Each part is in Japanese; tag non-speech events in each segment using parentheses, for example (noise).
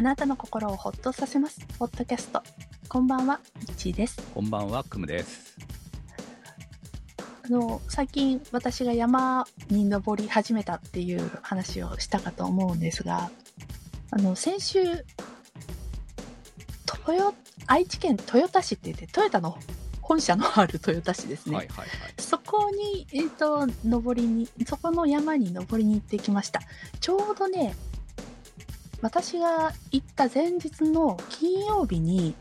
あなたの心をほっとさせます。ポッドキャスト。こんばんは、いちです。こんばんは、くむです。あの、最近私が山に登り始めたっていう話をしたかと思うんですが、あの、先週、豊、愛知県豊田市って言って、トヨタの本社のある豊田市ですね。はいはいはい。そこに、えっ、と、登りに、そこの山に登りに行ってきました。ちょうどね、私が行った前日の金曜日に、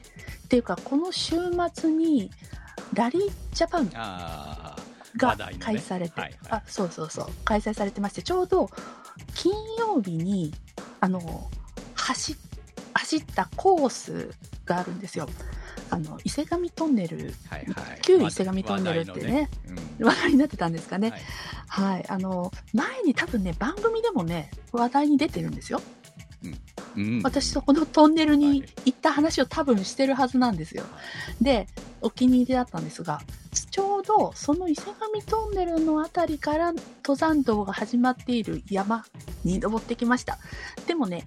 っていうか、この週末に、ラリージャパンが開催されて、はいはいあ、そうそうそう、開催されてまして、ちょうど金曜日に、あの、走、走ったコースがあるんですよ。あの、伊勢神トンネル、はいはい。旧伊勢神トンネルってね話題のうんになってたんですかね。はいはい。あの、前に多分ね、番組でもね、話題に出てるんですよ。うん、私そこのトンネルにはい行った話を多分してるはずなんですよ。で、お気に入りだったんですが、ちょうどその伊勢神トンネルのあたりから登山道が始まっている山に登ってきました。でもね、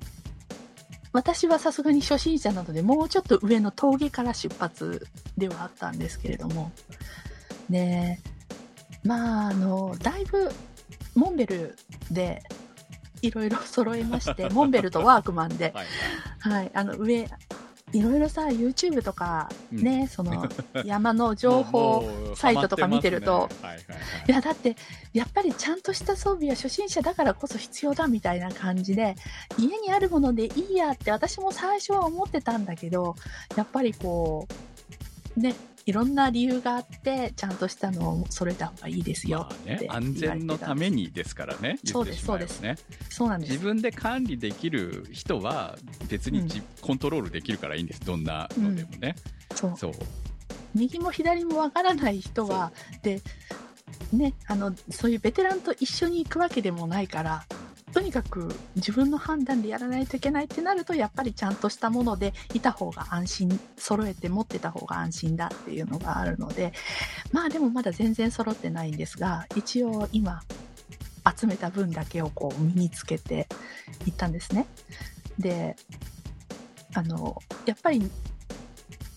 私はさすがに初心者なので、もうちょっと上の峠から出発ではあったんですけれども、ねまあ、あの、だいぶ、モンベルで、いろいろ揃えまして、モンベルとワークマンで、はいはい。はい、あの上、いろいろさ、YouTube とかね、その (laughs) 山の情も報、サイトとか見てると。いいや、だって、やっぱりちゃんとした装備は初心者だからこそ必要だみたいな感じで、家にあるものでいいやって私も最初は思ってたんだけど、やっぱりこう、ね、いろんな理由があって、ちゃんとしたのを揃えた方がいいですよまあってね安全のためにですからね。そうです言ってしまえばね。そうなんです自。分で管理できる人は別にじ、コントロールできるからいいんです。どんなのでもね。そう。そう。右も左もわからない人は、で、ね、あの、そういうベテランと一緒に行くわけでもないから、とにかく自分の判断でやらないといけないってなると、やっぱりちゃんとしたものでいた方が安心、揃えて持ってた方が安心だっていうのがあるので、まあでもまだ全然揃ってないんですが、一応今、集めた分だけをこう身につけていったんですね。で、あの、やっぱり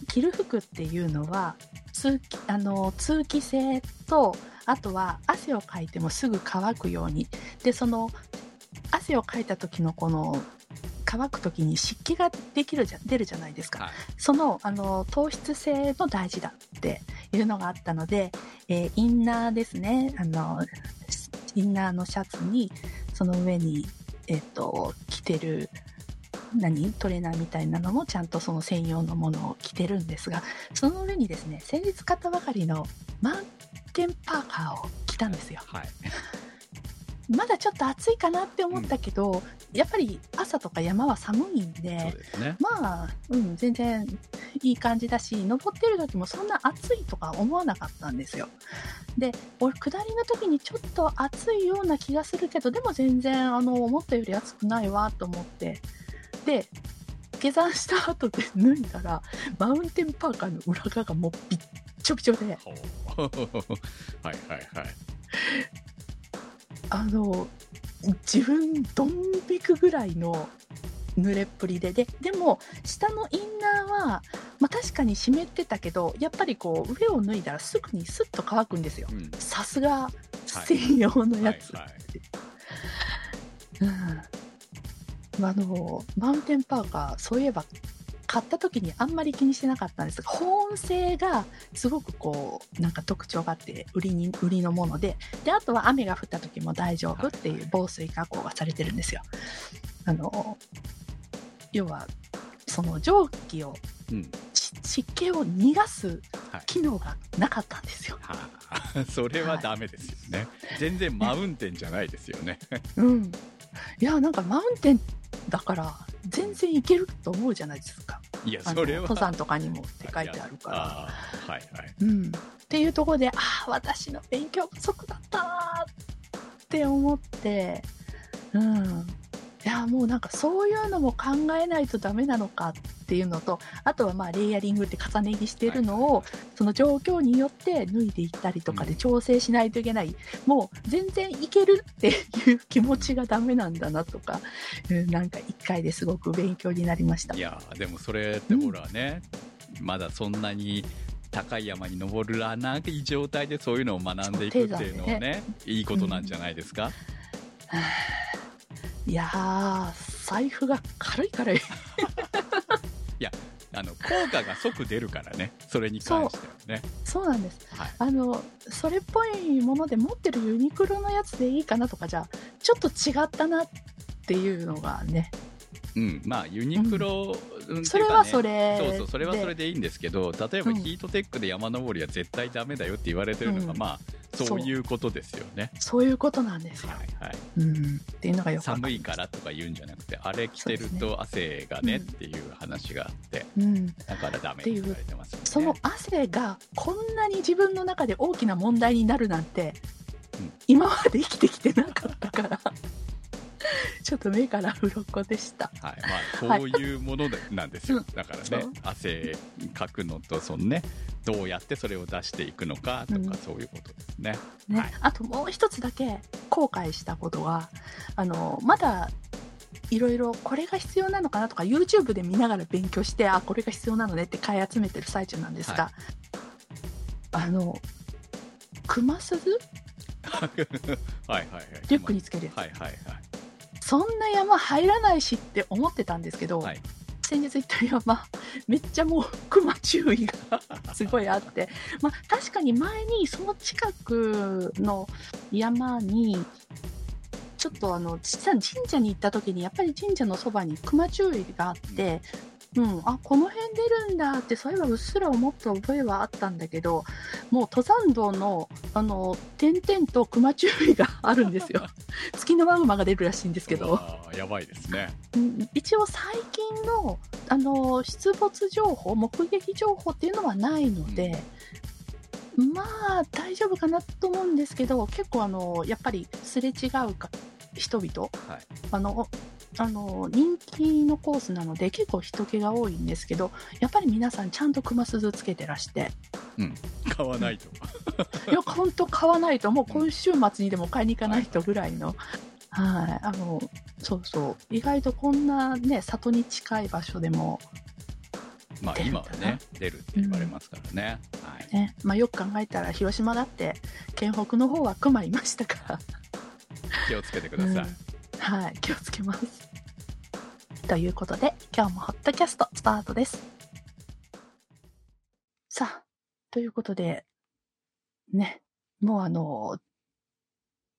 着る服っていうのは通気あの通気性とあとは汗をかいてもすぐ乾くようにでその汗をかいた時のこの乾く時に湿気ができるじゃ出るじゃないですか。はい。そのあの糖質性も大事だっていうのがあったので、えーインナーですね。あのインナーのシャツにその上に、えっと着てる何？トレーナーみたいなのもちゃんとその専用のものを着てるんですがその上にですね先日買ったばかりのマウンテンパーカーを着たんですよ。はい。まだちょっと暑いかなって思ったけど、やっぱり朝とか山は寒いんでね。まあ、うん、全然いい感じだし、登ってる時もそんな暑いとか思わなかったんですよ。で、俺、下りの時にちょっと暑いような気がするけど、でも全然、あの、思ったより暑くないわと思って。で、下山した後で脱いだら、マウンテンパーカーの裏側がもうびっちょびちょで、(laughs) はいはいはい。あの、自分、ドン引くぐらいの濡れっぷりで、で、でも、下のインナーは、まあ確かに湿ってたけど、やっぱりこう、上を脱いだらすぐにスッと乾くんですよ。うん。さすが、専用のやつ。はいはいうん。あの、マウンテンパーカー、そういえば、買った時にあんまり気にしてなかったんですが、保温性がすごくこう、なんか特徴があって、売りに、売りのもので、で、あとは雨が降った時も大丈夫っていう防水加工がされてるんですよ。あの、要は、その蒸気を、うん。し湿気を逃がすはい。機能がなかったんですよ。はあ、(laughs) それはダメですよね。全然マウンテンじゃないですよね。(laughs) うん。いや、なんかマウンテンだから、全然いけると思うじゃないですか。いや、それは。登山とかにもって書いてあるから。はいはい。うん。っていうところで、ああ、私の勉強不足だったなーって思って、うん。いやもうなんかそういうのも考えないとダメなのかっていうのとあとはまあレイヤリングって重ね着してるのを、その状況によって脱いでいったりとかで調整しないといけない、もう全然いけるっていう気持ちがダメなんだなとか、うんなんか一回ですごく勉強になりました。い。やーでもそれってほらね、まだそんなに高い山に登らない状態でそういうのを学んでいくっていうのは低山ね。いいことなんじゃないですか、いやー財布が軽い軽い。(laughs) あの効果が即出るからね。それに関してはね。そうなんです。はい。あの、それっぽいもので持ってるユニクロのやつでいいかなとかじゃ、ちょっと違ったなっていうのがね、うん、まあユニクロ、うん。それはそれれそうそうそれはそれででいいんですけど例えばうん。ヒートテックで山登りは絶対ダメだよって言われてるのが、うん。まあそう。いうことですよね。そういうことなんですよ。はいはい。うん。っていうのがよく寒いからとか言うんじゃなくてあれ着てると汗がねっていう話があってうん。だからダメって言われてますよね。その汗がこんなに自分の中で大きな問題になるなんて、うん。今まで生きてきてなかったから、(laughs) ちょっと目から鱗でした。はい。まあ、そういうものでなんですよ、うん。だからね汗かくのとそのねどうやってそれを出していくのかとか、うん。そういうことですね。ね、はい。あともう一つだけ後悔したことはあのまだいろいろこれが必要なのかなとか YouTube で見ながら勉強してあこれが必要なのねって買い集めてる最中なんですが、あの熊鈴？(laughs) はいはいはい。リュックにつけるやつ、はいはいはいそんな山入らないしって思ってたんですけど、はい。先日行った山めっちゃもう熊注意がすごいあって、(laughs) まあ、確かに前にその近くの山にちょっとあの実は神社に行った時にやっぱり神社のそばに熊注意があって、うん、あこの辺出るんだってそういえばうっすら思った覚えはあったんだけどもう登山道のあの点々と熊注意があるんですよ。(laughs) 月のマグマが出るらしいんですけど。やばいですね。うん。一応最近の、あの出没情報目撃情報っていうのはないので、まあ大丈夫かなと思うんですけど結構あのやっぱりすれ違うか人々？はい。あのあの人気のコースなので結構人気が多いんですけどやっぱり皆さんちゃんと熊鈴つけてらして。買わないと。(laughs) いや本当買わないと。もう今週末にでも買いに行かないとぐらいの。はい、あのそうそう。意外とこんなね里に近い場所でもまあ今はね出るって言われますからね、はい。ね、まあ、よく考えたら広島だって県北の方は熊いましたから、(laughs) 気をつけてください、うん。はい気をつけます。ということで今日もホットキャストスタートです。さあということでねもうあの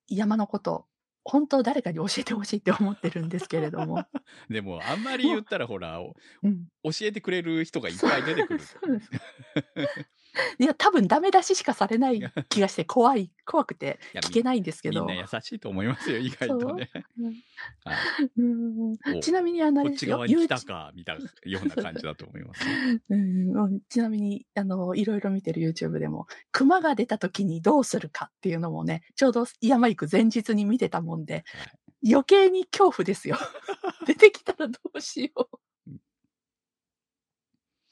山のこと本当誰かに教えてほしいって思ってるんですけれども、(laughs) でもあんまり言ったらほらおうん、教えてくれる人がいっぱい出てくるそうです (laughs) いや多分ダメ出ししかされない気がして怖い怖くて聞けないんですけど。みんな優しいと思いますよ意外とね、(laughs) ちなみにあのあこっち側に来たかみたような感じだと思います、ね、(laughs) うんうん。ちなみに、あの、いろいろ見てる YouTube でも、熊が出た時にどうするかっていうのもね、ちょうど山行く前日に見てたもんで、余計に恐怖ですよ。出てきたらどうしよう。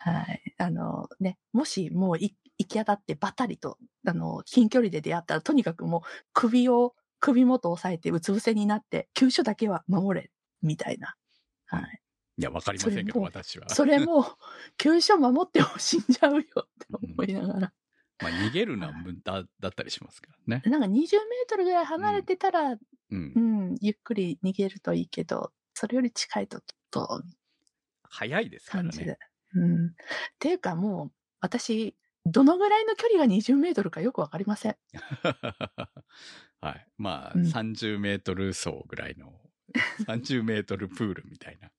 はい。あのね、もしもうい行き当たってバタリと、あの、近距離で出会ったら、とにかくもう首を、首元を押さえてうつ伏せになって、急所だけは守れ、みたいな。はい。いやわかりませんけど私はそれも、急所守っても死んじゃうよって思いながら。(laughs) まあ、逃げるのは無駄だったりしますからね (laughs) なんか20メートルぐらい離れてたら、うんうん、ゆっくり逃げるといいけど、それより近いとちょっと早いですから感じで。ねうん。っていうかもう、私、どのぐらいの距離が20メートルかよくわかりません。(laughs) はいまあ、うん30メートル走ぐらいの30メートルプールみたいな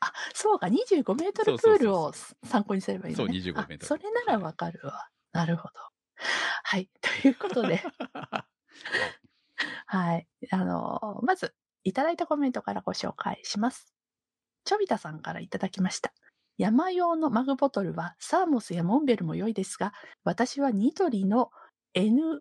あ、そうか、25メートルプールを参考にすればいいのね。そう25メートルあそれならわかるわ。なるほど。はい。(laughs) ということで、(laughs) はい。あの、まず、いただいたコメントからご紹介します。ちょびたさんからいただきました。山用のマグボトルはサーモスやモンベルも良いですが、私はニトリの N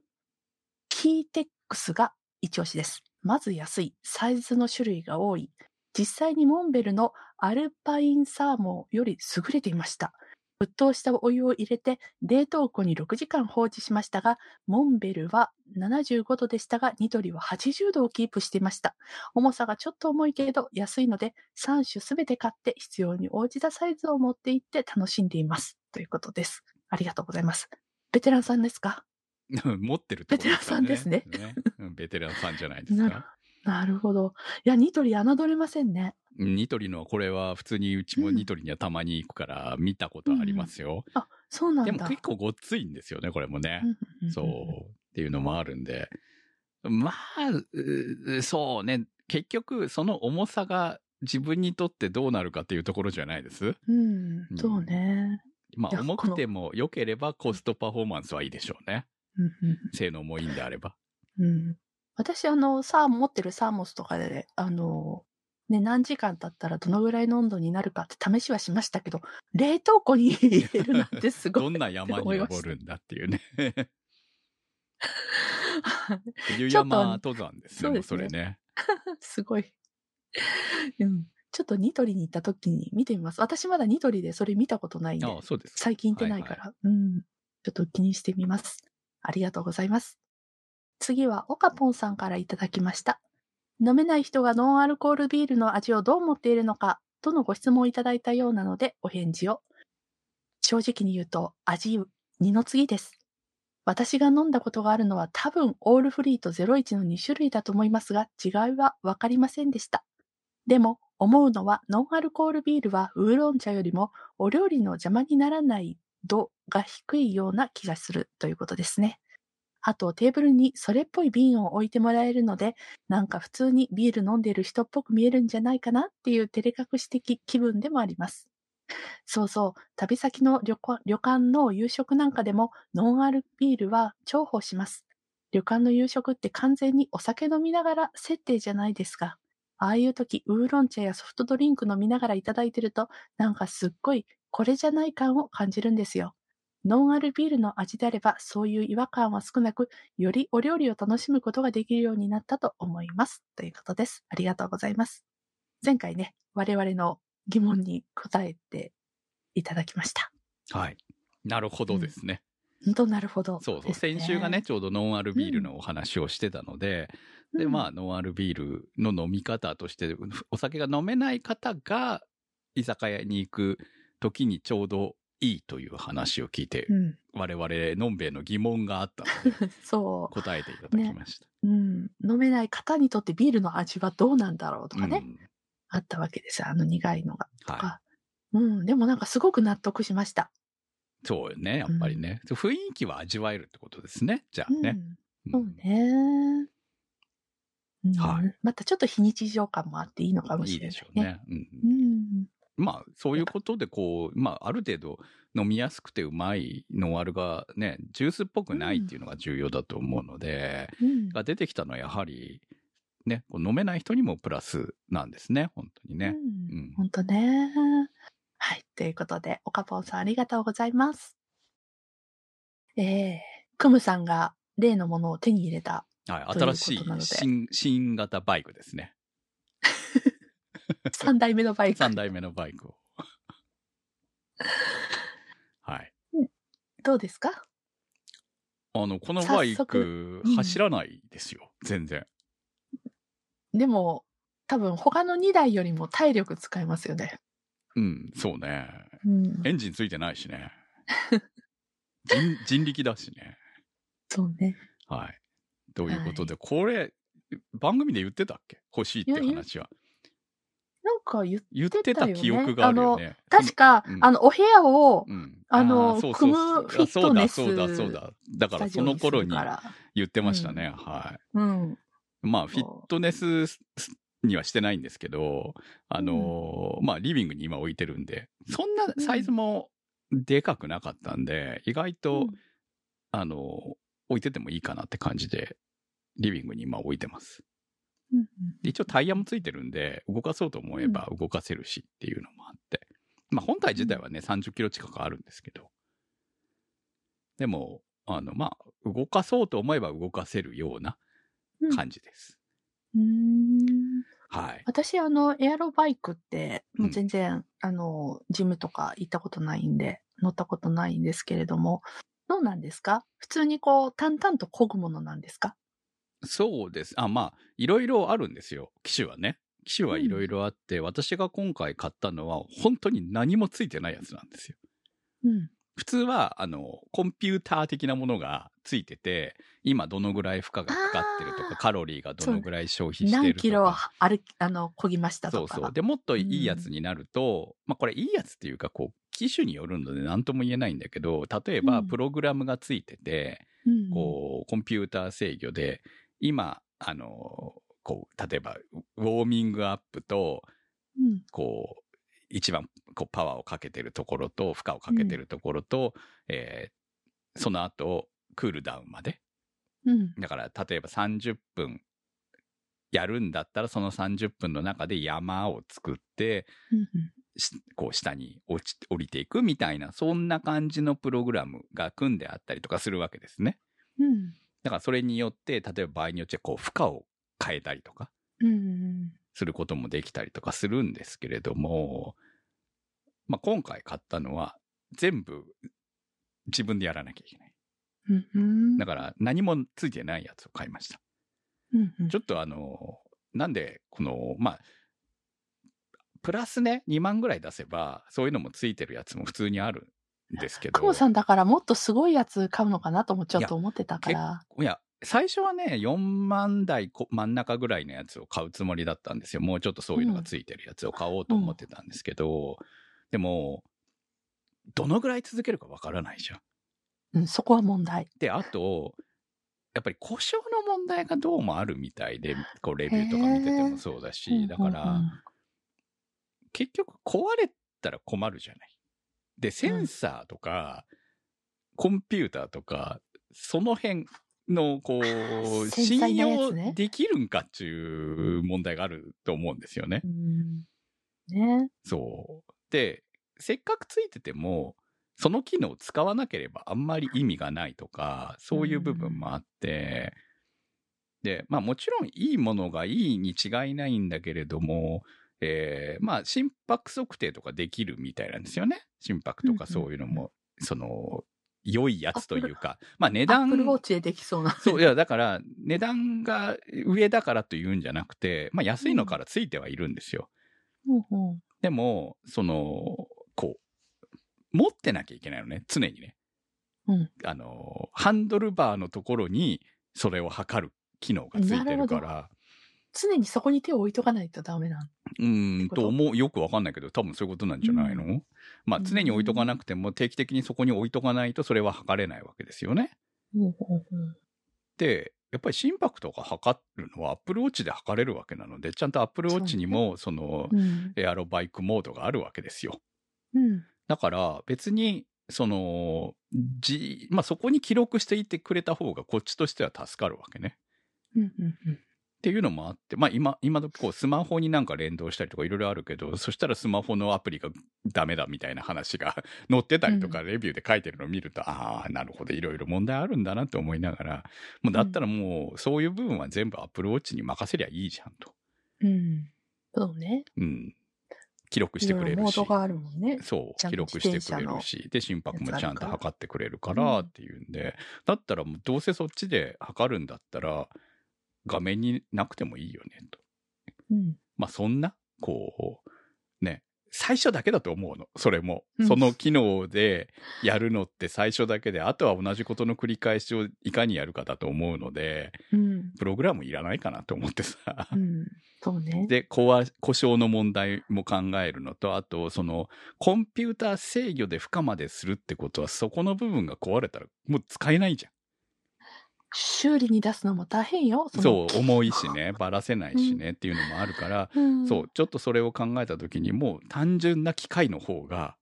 キーテックスが一押しです。まず安い、サイズの種類が多い、実際にモンベルのアルパインサーモンより優れていました。沸騰したお湯を入れて冷凍庫に6時間放置しましたが、モンベルは75度でしたが、ニトリは80度をキープしていました。重さがちょっと重いけど安いので、3種すべて買って必要に応じたサイズを持って行って楽しんでいます。ということです。ありがとうございます。ベテランさんですか？(laughs) 持ってるってことですね。ベテランさんですね。うんベテランさんじゃないですか？なるほど。いや、ニトリ侮れませんね。ニトリのこれは普通にうちもうんニトリにはたまに行くから見たことありますよ。あ、そうなんだ。でも結構ごっついんですよね、これもね。うんんんそう。っていうのもあるんで。まあ、うそうね。結局、その重さが自分にとってどうなるかっていうところじゃないです？うん、そうね。まあ、重くても良ければコストパフォーマンスはいいでしょうね。うんうん性能もいいんであれば。うん、私、あの、サーモン持ってるサーモスとかで、あの、ね、何時間経ったらどのぐらいの温度になるかって試しはしましたけど、冷凍庫に入れるなんてすごい。どんな山に登るんだっていうね。(laughs) 冬ちょっと山登山ですね、それね。(laughs) すごい。うん。ちょっとニトリに行った時に見てみます。私まだニトリでそれ見たことないんで、ああ、そうですか。最近行ってないから、うん。ちょっと気にしてみます。ありがとうございます。次は、オカポンさんからいただきました。飲めない人がノンアルコールビールの味をどう思っているのか、とのご質問をいただいたようなので、お返事を。正直に言うと、味、二の次です。私が飲んだことがあるのは多分、オールフリーと01の2種類だと思いますが、違いはわかりませんでした。でも、思うのは、ノンアルコールビールはウーロン茶よりもお料理の邪魔にならない度が低いような気がするということですね。あとテーブルにそれっぽい瓶を置いてもらえるので、なんか普通にビール飲んでる人っぽく見えるんじゃないかなっていう照れ隠し的気分でもあります。そうそう、旅先の旅館の夕食なんかでもノンアルビールは重宝します。旅館の夕食って完全にお酒飲みながら設定じゃないですか。ああいう時、ウーロン茶やソフトドリンク飲みながらいただいてると、なんかすっごいこれじゃない感を感じるんですよ。ノンアルビールの味であれば、そういう違和感は少なく、よりお料理を楽しむことができるようになったと思います。ということです。ありがとうございます。前回ね、我々の疑問に答えていただきました。はい。なるほどですね。本当なるほど、そうそう。先週がね、、ちょうどノンアルビールのお話をしてたので、で、まあ、あ、ノンアルビールの飲み方として、お酒が飲めない方が、居酒屋に行く時にちょうどいいという話を聞いて、うん、我々、のんべえの疑問があったので、(laughs) そ答えていただきました。う、うん。飲めない方にとってビールの味はどうなんだろうとかね、うんあったわけですよ。あの苦いのが。とはか。うん、でもなんかすごく納得しました。い。そうよね、やっぱりね。雰囲気は味わえるってことですね。じゃあね。うん、そうね。うんはいまたちょっと非日常感もあっていいのかもいいしれない、でしょうね。うんうん。まあ、そういうことで、こう、まあ、ある程度飲みやすくてうまいノンアルがね、ジュースっぽくないっていうのが重要だと思うので、うん。が出てきたのはやはり、ね、飲めない人にもプラスなんですね、本当にね。うんうん本当ね。はい。ということで、岡ポンさんありがとうございます。えー、クムさんが例のものを手に入れたはい、新しい新新型バイクですね。(laughs) 3代目のバイク。3代目のバイクを。(laughs) はい。どうですか？あの、このバイ早ク走らないですよ、全然。でも、多分他の2台よりも体力使いますよね。うん、そうね。うん。エンジンついてないしね。(laughs) 人人力だしね。そうね。はい。ということで、これ、番組で言ってたっけ？欲しいって話は。なんか言ってた記憶があるよね。確か、うんあの、お部屋を、うん、あの組むそうフィットネスあそうだ、そうだ、そうだ。だからその頃に言ってましたね。はうん。い。まあ、フィットネスにはしてないんですけど、あのーまあ、リビングに今置いてるんで、そんなサイズもでかくなかったんで、意外と、うんあのー置いててもいいかなって感じで、リビングに今置いてます。うんで一応タイヤもついてるんで、動かそうと思えば動かせるしっていうのもあって。まあ本体自体はね、30キロ近くあるんですけど。でも、あの、まあ、動かそうと思えば動かせるようなうん感じです。うーんはい。私、あの、エアロバイクって、もううん全然、あの、ジムとか行ったことないんで、乗ったことないんですけれども、どうなんですか？普通にこう、淡々と漕ぐものなんですか？そうです。あ、まあ、いろいろあるんですよ。機種はね。機種はいろいろあって、私が今回買ったのは、本当に何もついてないやつなんですよ。うん。普通は、あの、コンピューター的なものがついてて、今どのぐらい負荷がかかってるとか、カロリーがどのぐらい消費してると何キロか。歩き、あの、漕ぎましたとか。そうそう。で、もっといいやつになると、まあこれいいやつっていうか、こう、機種によるので何とも言えないんだけど、例えばうんプログラムがついてて、うん、こう、コンピューター制御で、今、あの、こう、例えば、ウォーミングアップと、うん。こう、一番こうパワーをかけてるところと、負荷をかけてるところと、えーその後、クールダウンまで。うん。だから、例えば30分やるんだったら、その30分の中で山を作って、うん。しこう下に落ち降りていくみたいな、そんな感じのプログラムが組んであったりとかするわけですね。うん。だからそれによって、例えば場合によってこう負荷を変えたりとかうん。することもできたりとかするんですけれども、まあ、今回買ったのは全部自分でやらなきゃいけない。うん。うん。だから何もついてないやつを買いました。うん。うんちょっとあの、なんでこの、まあ、プラスね、2万ぐらい出せば、そういうのもついてるやつも普通にあるんですけど。クモさんだからもっとすごいやつ買うのかなともちょっと思ってたから。いや、最初はね、4万台こ真ん中ぐらいのやつを買うつもりだったんですよ。もうちょっとそういうのがついてるやつを買おうと思ってたんですけど、でも、どのぐらい続けるかわからないじゃん。うん、そこは問題。で、あと、やっぱり故障の問題がどうもあるみたいで、こうレビューとか見ててもそうだし、だから、うんうん結局壊れたら困るじゃない。で、センサーとか、コンピューターとか、その辺の、こう、繊信用できるんかっていう問題があると思うんですよねう。んね。そう。で、せっかくついてても、その機能を使わなければあんまり意味がないとか、そういう部分もあって、で、まあもちろんいいものがいいに違いないんだけれども、えーまあ心拍測定とかできるみたいなんですよね。心拍とかそういうのも、その、良いやつというか、まあ値アッ段プルウォッチでできそうな。そう、いや、だから、値段が上だからというんじゃなくて、まあ安いのからついてはいるんですよ。うんうん。でも、その、こう、持ってなきゃいけないのね、常にね。うん。あの、ハンドルバーのところに、それを測る機能がついてるから、常にそこに手を置いとかないとダメなの。うーん、と？と思う、よくわかんないけど、多分そういうことなんじゃないの、まあ、うん常に置いとかなくても、定期的にそこに置いとかないと、それは測れないわけですよね。で、やっぱり心拍とか測るのは Apple Watch で測れるわけなので、ちゃんと Apple Watch にも、その、うんエアロバイクモードがあるわけですよ。うんだから別に、その、じ、まあ、そこに記録していてくれた方がこっちとしては助かるわけね。うんうんうんっていうのもあって、まあ今、今時こうスマホになんか連動したりとかいろいろあるけど、そしたらスマホのアプリがダメだみたいな話が (laughs) 載ってたりとか、レビューで書いてるのを見ると、ああ、なるほど、いろいろ問題あるんだなって思いながら、もうだったらもうそういう部分は全部 Apple Watch に任せりゃいいじゃんと。うん。そうね。うん。記録してくれいろいろモるし。ードがあるもんね。そう、記録してくれるし、で、心拍もちゃんと測ってくれるからっていうんで、だったらもうどうせそっちで測るんだったら、画面になくてもいいよね、と。うん。まあそんな、こう、ね、最初だけだと思うの、それも。うんその機能でやるのって最初だけで、あとは同じことの繰り返しをいかにやるかだと思うので、うん。プログラムいらないかなと思ってさ。うん。そうね。で、故故障の問題も考えるのと、あと、その、コンピューター制御で負荷までするってことは、そこの部分が壊れたら、もう使えないじゃん。修理に出すのも大変よ。のそう、重いしね、ばらせないしね、っていうのもあるから、うん。そう、ちょっとそれを考えたときに、もう単純な機械の方が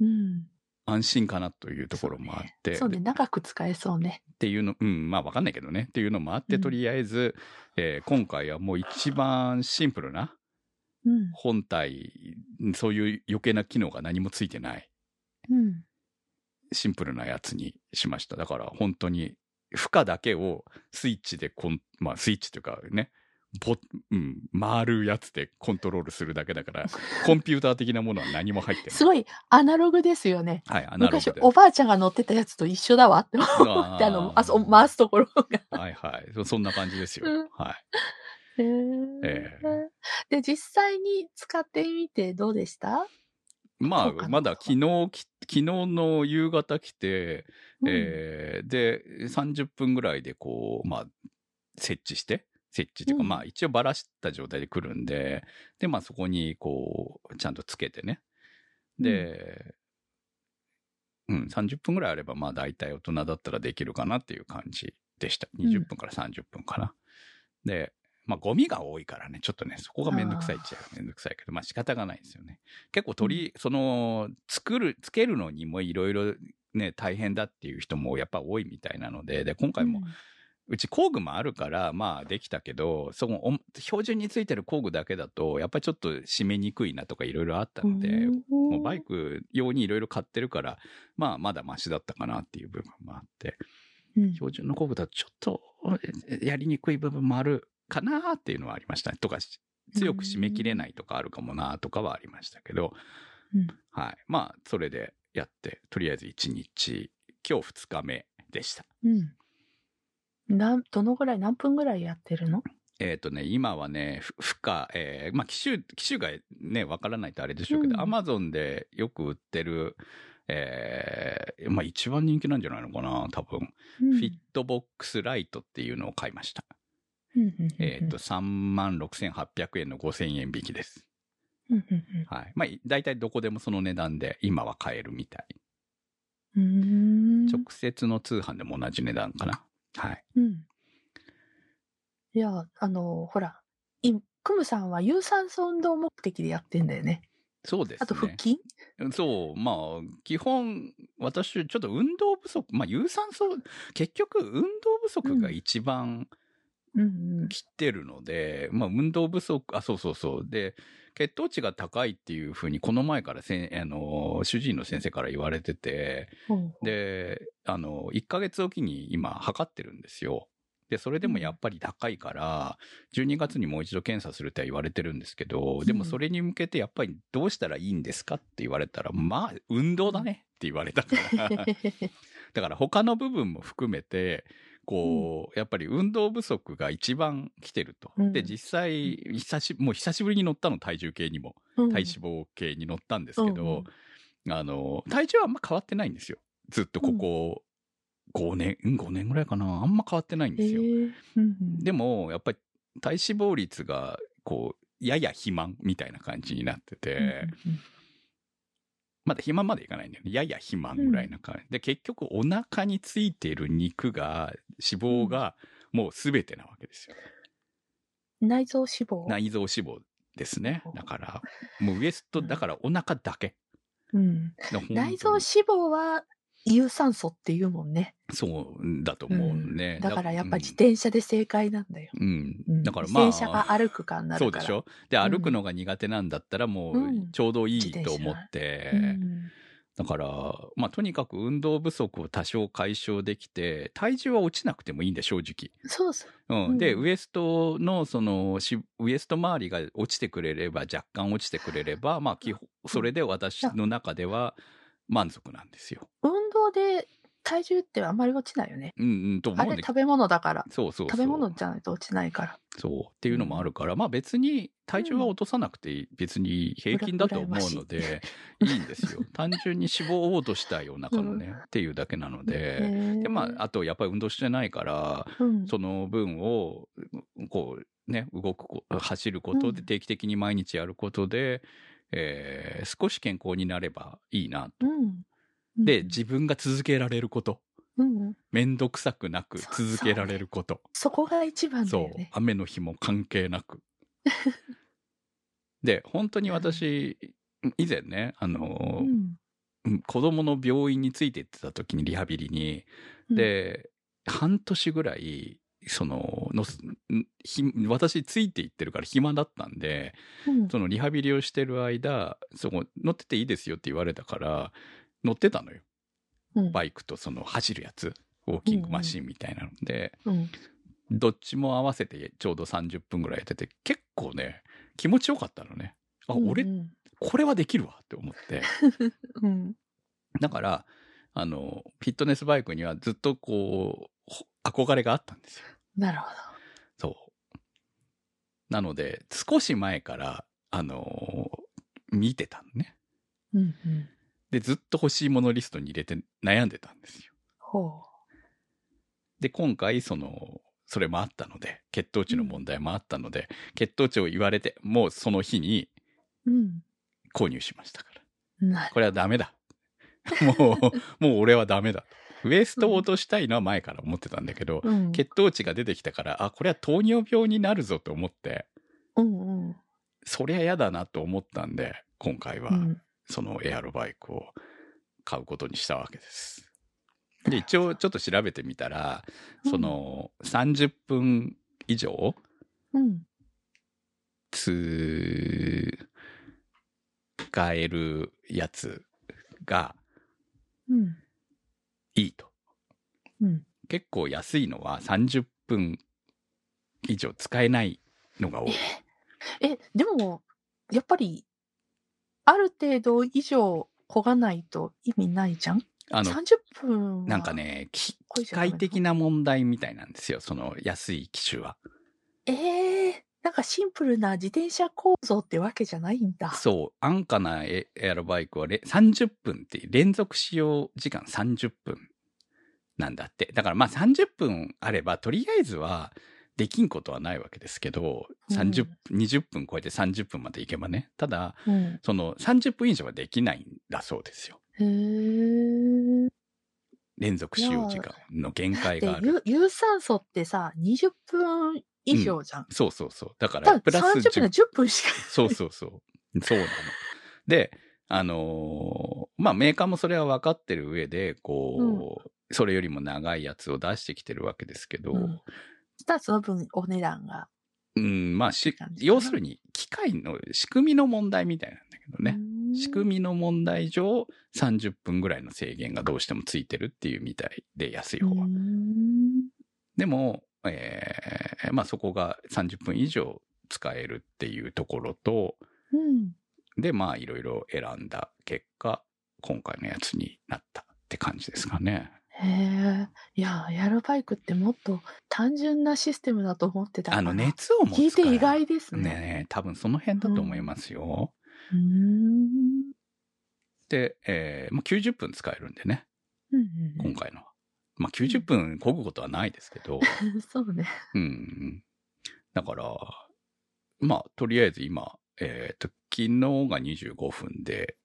うん。安心かなというところもあって、そうね。で長く使えそうね。っていうの、うん、まあわかんないけどね、っていうのもあって、うんとりあえず、えー今回はもう一番シンプルなうん。本体、そういう余計な機能が何もついてない。うん。シンプルなやつにしました。だから本当に負荷だけをスイッチでコン、まあスイッチというかね、ぼ、うん、回るやつでコントロールするだけだから、(laughs) コンピューター的なものは何も入ってない。すごいアナログですよね。はい、アナログ昔で。おばあちゃんが乗ってたやつと一緒だわって思って、あの、あそ回すところが。はいはい。そそんな感じですよ。うんはい。へーえで、実際に使ってみてどうでした？まあ、まだ昨日き、昨日の夕方来て、うんえーで、30分ぐらいでこう、まあ、設置して、設置っていうか、うんまあ一応ばらした状態で来るんで、で、まあそこにこう、ちゃんとつけてね。で、うん、30分ぐらいあれば、まあ大体大人だったらできるかなっていう感じでした。ん20分から30分かな。で、まあゴミが多いからね、ちょっとね、そこがめんどくさいっちゃめんどくさいけど、まあ仕方がないですよね。結構取り、その、作る、つけるのにもいろいろね、大変だっていう人もやっぱ多いみたいなので、で、今回も、うち工具もあるから、まあできたけど、そのお標準についてる工具だけだと、やっぱりちょっと締めにくいなとかいろいろあったので、もうバイク用にいろいろ買ってるから、まあまだマシだったかなっていう部分もあって、うん。標準の工具だとちょっとえやりにくい部分もあるかなっていうのはありましたね。とか、し強く締め切れないとかあるかもなとかはありましたけど、うんはい。まあ、それでやって、とりあえず1日、今日2日目でした。うん。なん、どのぐらい、何分ぐらいやってるの？えっ、とね、今はね、ふ負荷、えーまあ、機種、機種がね、わからないとあれでしょうけど、うんアマゾンでよく売ってる、えーまあ、一番人気なんじゃないのかな、多分。フフィットボックスライトっていうのを買いました。えっ、と、3万6800円の5000円引きです。はい。まあ、大体どこでもその値段で今は買えるみたい。直接の通販でも同じ値段かな。はい。うん。いや、あの、ほら、いクムさんは有酸素運動目的でやってんだよね。そうですね。あと腹筋？そう、まあ、基本、私、ちょっと運動不足、まあ、有酸素、結局、運動不足が一番うんうん。来てるので、まあ、運動不足、あ、そうそうそう。で、血糖値が高いっていうふうに、この前からせん、あの、主治医の先生から言われてて、で、あの、1ヶ月おきに今、測ってるんですよ。で、それでもやっぱり高いから、12月にもう一度検査するって言われてるんですけど、でもそれに向けてやっぱりどうしたらいいんですかって言われたら、まあ、運動だねって言われたから。(laughs) だから他の部分も含めて、こう、やっぱり運動不足が一番来てると。うんで、実際、久し、もう久しぶりに乗ったの、体重計にも。うん体脂肪計に乗ったんですけど、うんあの、体重はあんま変わってないんですよ。ずっとここ、5年、うん5年ぐらいかな。あんま変わってないんですよ。へえうんうんでも、やっぱり体脂肪率が、こう、やや肥満みたいな感じになってて、うんうんまだ肥満までいかないんだよね。やや肥満ぐらいな感じ。で、結局お腹についている肉が、脂肪がもう全てなわけですよ。内臓脂肪？内臓脂肪ですねだから、もうウエスト、うんだからお腹だけ。うん。内臓脂肪は有酸素って言うもんね。そうだと思うね。だからやっぱ自うん転車で正解なんだよ。うん。うんだからまあ。自転車が歩くかになるから。そうでしょ？で、うん歩くのが苦手なんだったらもううんちょうどいいと思って、うんだから、まあとにかく運動不足を多少解消できて、体重は落ちなくてもいいんで、正直。そうそう。うん。うんで、ウエストの、その、しウエスト周りが落ちてくれれば、若干落ちてくれれば、まあ基本、それで私の中では満足なんですよ。運動で体重ってあんまり落ちないよね。うんうん、と思うあれ食べ物だから。そうそうそう。食べ物じゃないと落ちないから。そう。っていうのもあるから、まあ別に体重は落とさなくて別に平均だと思うので、いいんですよ。(laughs) 単純に脂肪を落としたいお腹のね、っていうだけなので。で、まあ、あとやっぱり運動してないから、うん、その分を、こう、ね、動くこ、走ることで、うん定期的に毎日やることで、えー少し健康になればいいなと。うん。で、自分が続けられること。うんうん、くさくなくそう続けられること。そこが一番だそうよね。。雨の日も関係なく。(laughs) で、本当に私、以前ね、あのう、んうん子供の病院について行ってた時にリハビリに、うんで、半年ぐらい、その、の私ついて行ってるから暇だったんで、うんそのリハビリをしてる間、そこ乗ってていいですよって言われたから、乗ってたのよ。うんバイクとその走るやつ。ウォーキングマシンみたいなので、うんどっちも合わせてちょうど30分ぐらいやってて、結構ね、気持ちよかったのね。あ、俺う、んこれはできるわって思って。(laughs) うん。だから、あの、フィットネスバイクにはずっとこう、ほ憧れがあったんですよ。なるほそう。なので、少し前から、あの見てたのね。ど。うんうん。で、ずっと欲しいものリストに入れて悩んでたんですよ。ほで、今回、その、それもあったので、血糖値の問題もあったので、血糖値を言われて、もうその日にう。うん。購入しましたから。なこれはダメだ。もう、もう俺はダメだ。ウエストを落としたいのは前から思ってたんだけど、うん。血糖値が出てきたから、あ、これは糖尿病になるぞと思って、うんうん。そりゃ嫌だなと思ったんで、今回はうん。そのエアロバイクを買うことにしたわけです。で、一応ちょっと調べてみたら、その30分以上うん。使えるやつがうん。いいと。うん。結構安いのは30分以上使えないのが多い。え、でも、やっぱり、ある程度以上焦がないと意味ないじゃん？あの、?30 分はなんか。ね、き機械的な問題みたいなんですよ。その安い機種は。ええなんかシンプルな自転車構造ってわけじゃないんだ。そう、安価なエエアロバイクはれ30分って連続使用時間30分なんだって。だからまあ30分あればとりあえずはできんことはないわけですけど、30、20分超えて30分までいけばね。ただ、うん。その30分以上はできないんだそうですよ。へえ。連続使用時間の限界があでる。有有酸素ってさ、20分以上じゃん。そうそうそう。だから、プラス30分は10 10分しか。そうそうそう。そうなの。で、あのーまあメーカーもそれは分かってる上で、こう、それよりも長いやつを出してきてるわけですけど、うんそしたらその分お値段が。うん、まあし要するに機械の仕組みの問題みたいなんだけどね。仕組みの問題上、30分ぐらいの制限がどうしてもついてるっていうみたいで、安いみ方は。でも、えーまあそこが30分以上使えるっていうところと、うん。で、まあいろいろ選んだ結果、今回のやつになったって感じですかね。へえ。いや、エアロバイクってもっと単純なシステムだと思ってた。あの、熱を持つ。聞いて意外ですね。ね多分その辺だと思いますよ。うーん。で、えーまあ、90分使えるんでね、うんうん今回のは。まあ、90分漕ぐことはないですけど、うん。そうね。うん。だから、まあ、とりあえず今、えっ、と、昨日が25分で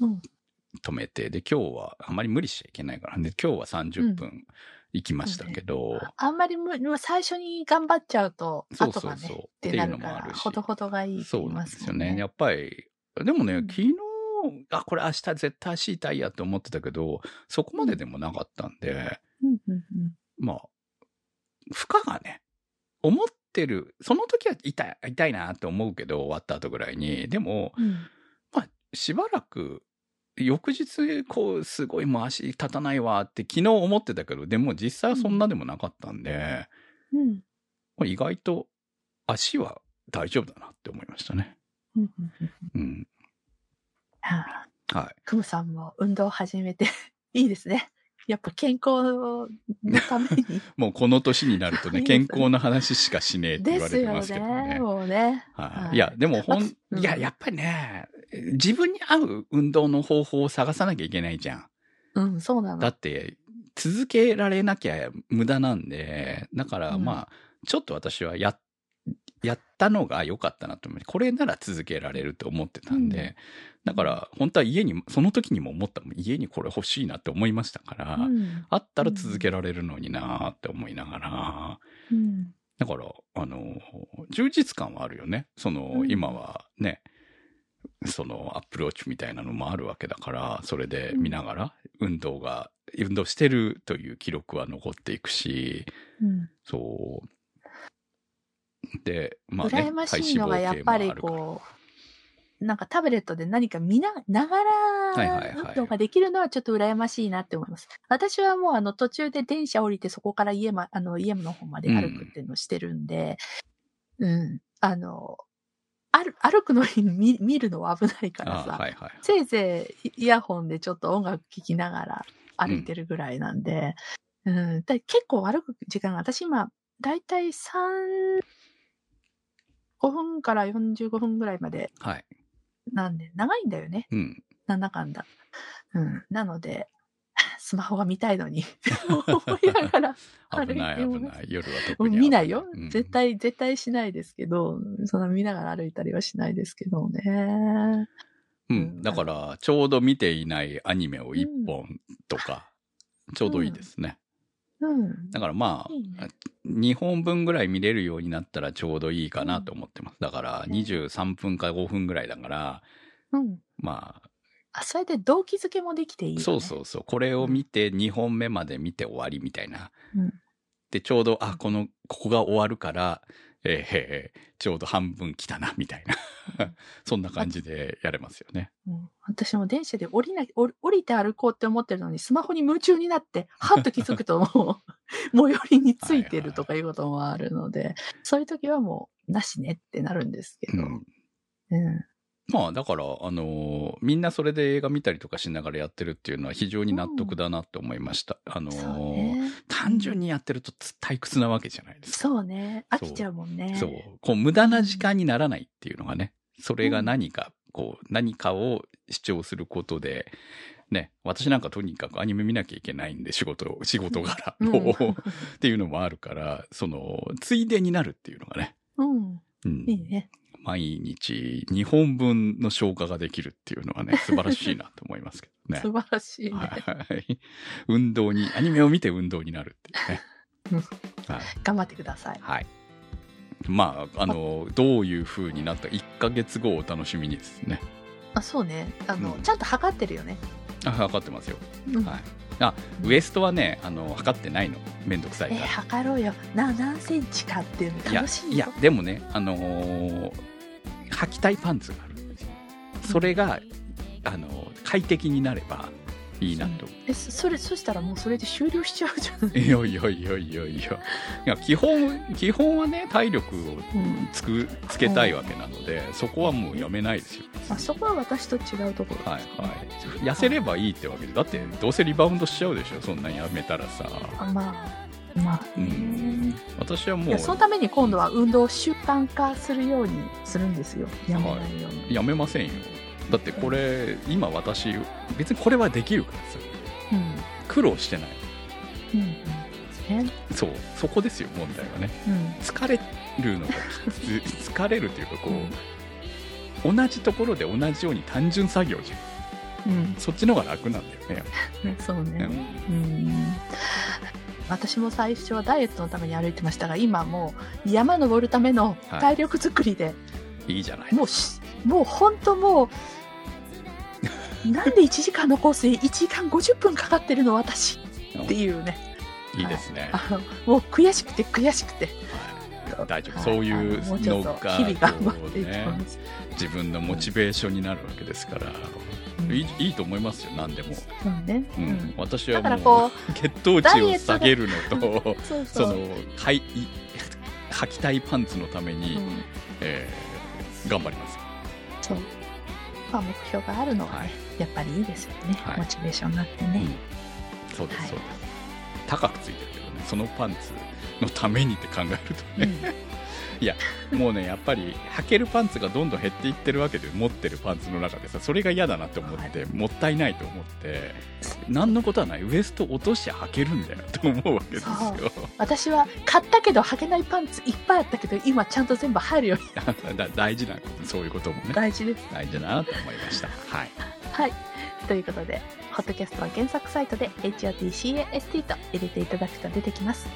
うん。止めて、で、今日はあまり無理しちゃいけないから、で、今日は30分行きましたけど、あんまりむ、もう最初に頑張っちゃうと、そう後がね、そうそうってなるから、っていうのもあるしほどほどがいいってそうなんですよね。やっぱり、でもね、うん昨日、あ、これ明日絶対足痛いやって思ってたけど、そこまででもなかったんで、うんうんうん。まあ、負荷がね、思ってる、その時は痛い、痛いなって思うけど、終わった後ぐらいに、でも、うんまあ、しばらく、翌日、こう、すごいもう足立たないわって昨日思ってたけど、でも実際はそんなでもなかったんで、うんまあ意外と足は大丈夫だなって思いましたね。うん。はあはい。クムさんも運動を始めていいですね。やっぱ健康のために。(laughs) もうこの年になるとね、(laughs) 健康の話しかしねえって言われてですよますけどね。ね。もうね。はい、はいいや、でもほん、いや、やっぱりね、自分に合う運動の方法を探さなきゃいけないじゃん。うん、そうなの。だって、続けられなきゃ無駄なんで、だからうんまあ、ちょっと私はや、やったのが良かったなと思う。これなら続けられると思ってたんで、うんだから本当は家に、その時にも思ったもん。家にこれ欲しいなって思いましたから、うんあったら続けられるのになって思いながら、うんだから、あの、充実感はあるよね。その、うん今はね、そのアップローチみたいなのもあるわけだから、それで見ながら運動が、運動してるという記録は残っていくし、うんそう。で、まあね、羨ましいのがやっぱりこう、なんかタブレットで何か見な、ながはいはいらはい運動ができるのはちょっと羨ましいなって思います。私はもうあの途中で電車降りてそこから家ま、あの家の方まで歩くっていうのをしてるんで、うん、あの、歩歩くのに見見るのは危ないからさ、あはいはい。せいぜいイヤホンでちょっと音楽聴きながら歩いてるぐらいなんで、うん、で結構歩く時間が、私今、だいたい3、5分から45分ぐらいまではい。なんで、長いんだよね。うん。なんだかんだ。うん。なので、(laughs) スマホが見たいのに、(laughs) 思いながら歩い危ないてます危ない。夜はも特に見ないようん。絶。対、絶対しないですけど、そんな見ながら歩いたりはしないですけどね。うん。だから、ちょうど見ていないアニメを一本とか、ちょうどいいですね。うん。だからまあ、いいね2本分ぐらい見れるようになったらちょうどいいかなと思ってます。だから23分か5分ぐらいだから、うん。まあ、それで動機づけもできていいね。そうそうそう、これを見て2本目まで見て終わりみたいな。うんで、ちょうど、あ、この、ここが終わるから、えーちょうど半分来たな、みたいな。そんな感じでやれますよね。うん私も電車で降りな、降り降りて歩こうって思ってるのに、スマホに夢中になって、はっと気づくともう、最寄りについてるとかいうこともあるので、そういう時はもう、なしねってなるんですけど。うん。うん。まあ、だから、あのーみんなそれで映画見たりとかしながらやってるっていうのは非常に納得だなって思いました。あのーね。単純にやってると退屈なわけじゃないですか。そうね。飽きちゃうもんね。そう。こう、無駄な時間にならないっていうのがね、それが何か、こう、何かを主張することで、ね、私なんかとにかくアニメ見なきゃいけないんで、仕事、(laughs) 仕事柄うんも、っていうのもあるから、その、ついでになるっていうのがね、うん。うんいいね。毎日2本分の消化ができるっていうのはね、(laughs) 素晴らしいなと思いますけどね。素晴らしいね。はい。運動に、アニメを見て運動になるっていうね。はい。頑張ってください。はい。まあ、あの、どういう風になった1ヶ月後をお楽しみにですね。あ、そうね。あの、うんちゃんと測ってるよね。あ、測ってますよ。うんはい。あ、ウエストはね、あの、測ってないの。めんどくさいえーから。測ろうよ。な、何センチかっていうの楽しいよ。いやでもねあのー履きたいパンツがあるんですよ。それが、あのー快適になればいいなと、え、そそれ、そしたらもうそれで終了しちゃうじゃない (laughs) いやいやいやいやいや。いや基本基本はね体力をうん。つくつけたいわけなので、そこはもうやめないですよ。あそこは私と違うところ。はいはい。痩せればいいってわけで。だってどうせリバウンドしちゃうでしょ？そんなんやめたらさ。あまあ、まあ、うん私はもうそのために今度は運動を習慣化するようにするんですよ。やめないように。やめませんよだってこれ今私別にこれはできるからさうん。苦労してないうん。うん。ね。そうそこですよ問題はねうん。疲れるのが (laughs) 疲れるっていうかこう、同じところで同じように単純作業じゃんうん。そっちの方が楽なんだよねね (laughs) そうね。うん。私も最初はダイエットのために歩いてましたが、今もう山登るための体力作りで、いいじゃないもうし、もう本当もう、(laughs) なんで1時間のコースで1時間50分かかってるの私っていうね。いいですね、あのもう悔しくて悔しくて。はい、大丈夫、はいそういうあのが日々頑張っていきます。自分のモチベーションになるわけですから、うんいいいいと思いますよ何でも、そうね。うん。うん。私はもうこ血糖値を下げるのとう、そ。のはいい履きたいパンツのために、うん。えー頑張ります。そう。まあ目標があるのはね、はい。やっぱりいいですよね。はい。モチベーションになってね。うん。そうです、はい。そうです。高くついてるそのパンツのためにって考えると (laughs) うね、んもうねやっぱり履けるパンツがどんどん減っていってるわけで持ってるパンツの中でさそれが嫌だなって思って、もったいないと思って何のことはないウエスト落として履けるんだよと思うわけですよ。私は買ったけど履けないパンツいっぱいあったけど今ちゃんと全部入るように (laughs) だ大事なことそういうこともね。大事です。大事だなと思いました。はい。はい。ということで、ホットキャストは検索サイトで HOTCAST と入れていただくと出てきます。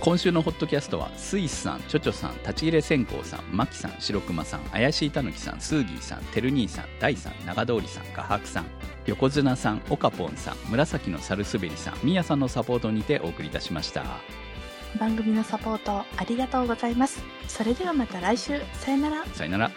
今週のホットキャストはスイスさん、チョチョさん、立ち入れ線香さん、マキさん、白熊さん、怪しいたぬきさん、スーギーさん、てる兄さん、大さん、長通りさん、画伯さん、横綱さん、オカポンさん、紫のサルスベリさん、ミヤさんのサポートにてお送りいたしました。番組のサポートありがとうございます。それではまた来週。さよなら。さよなら。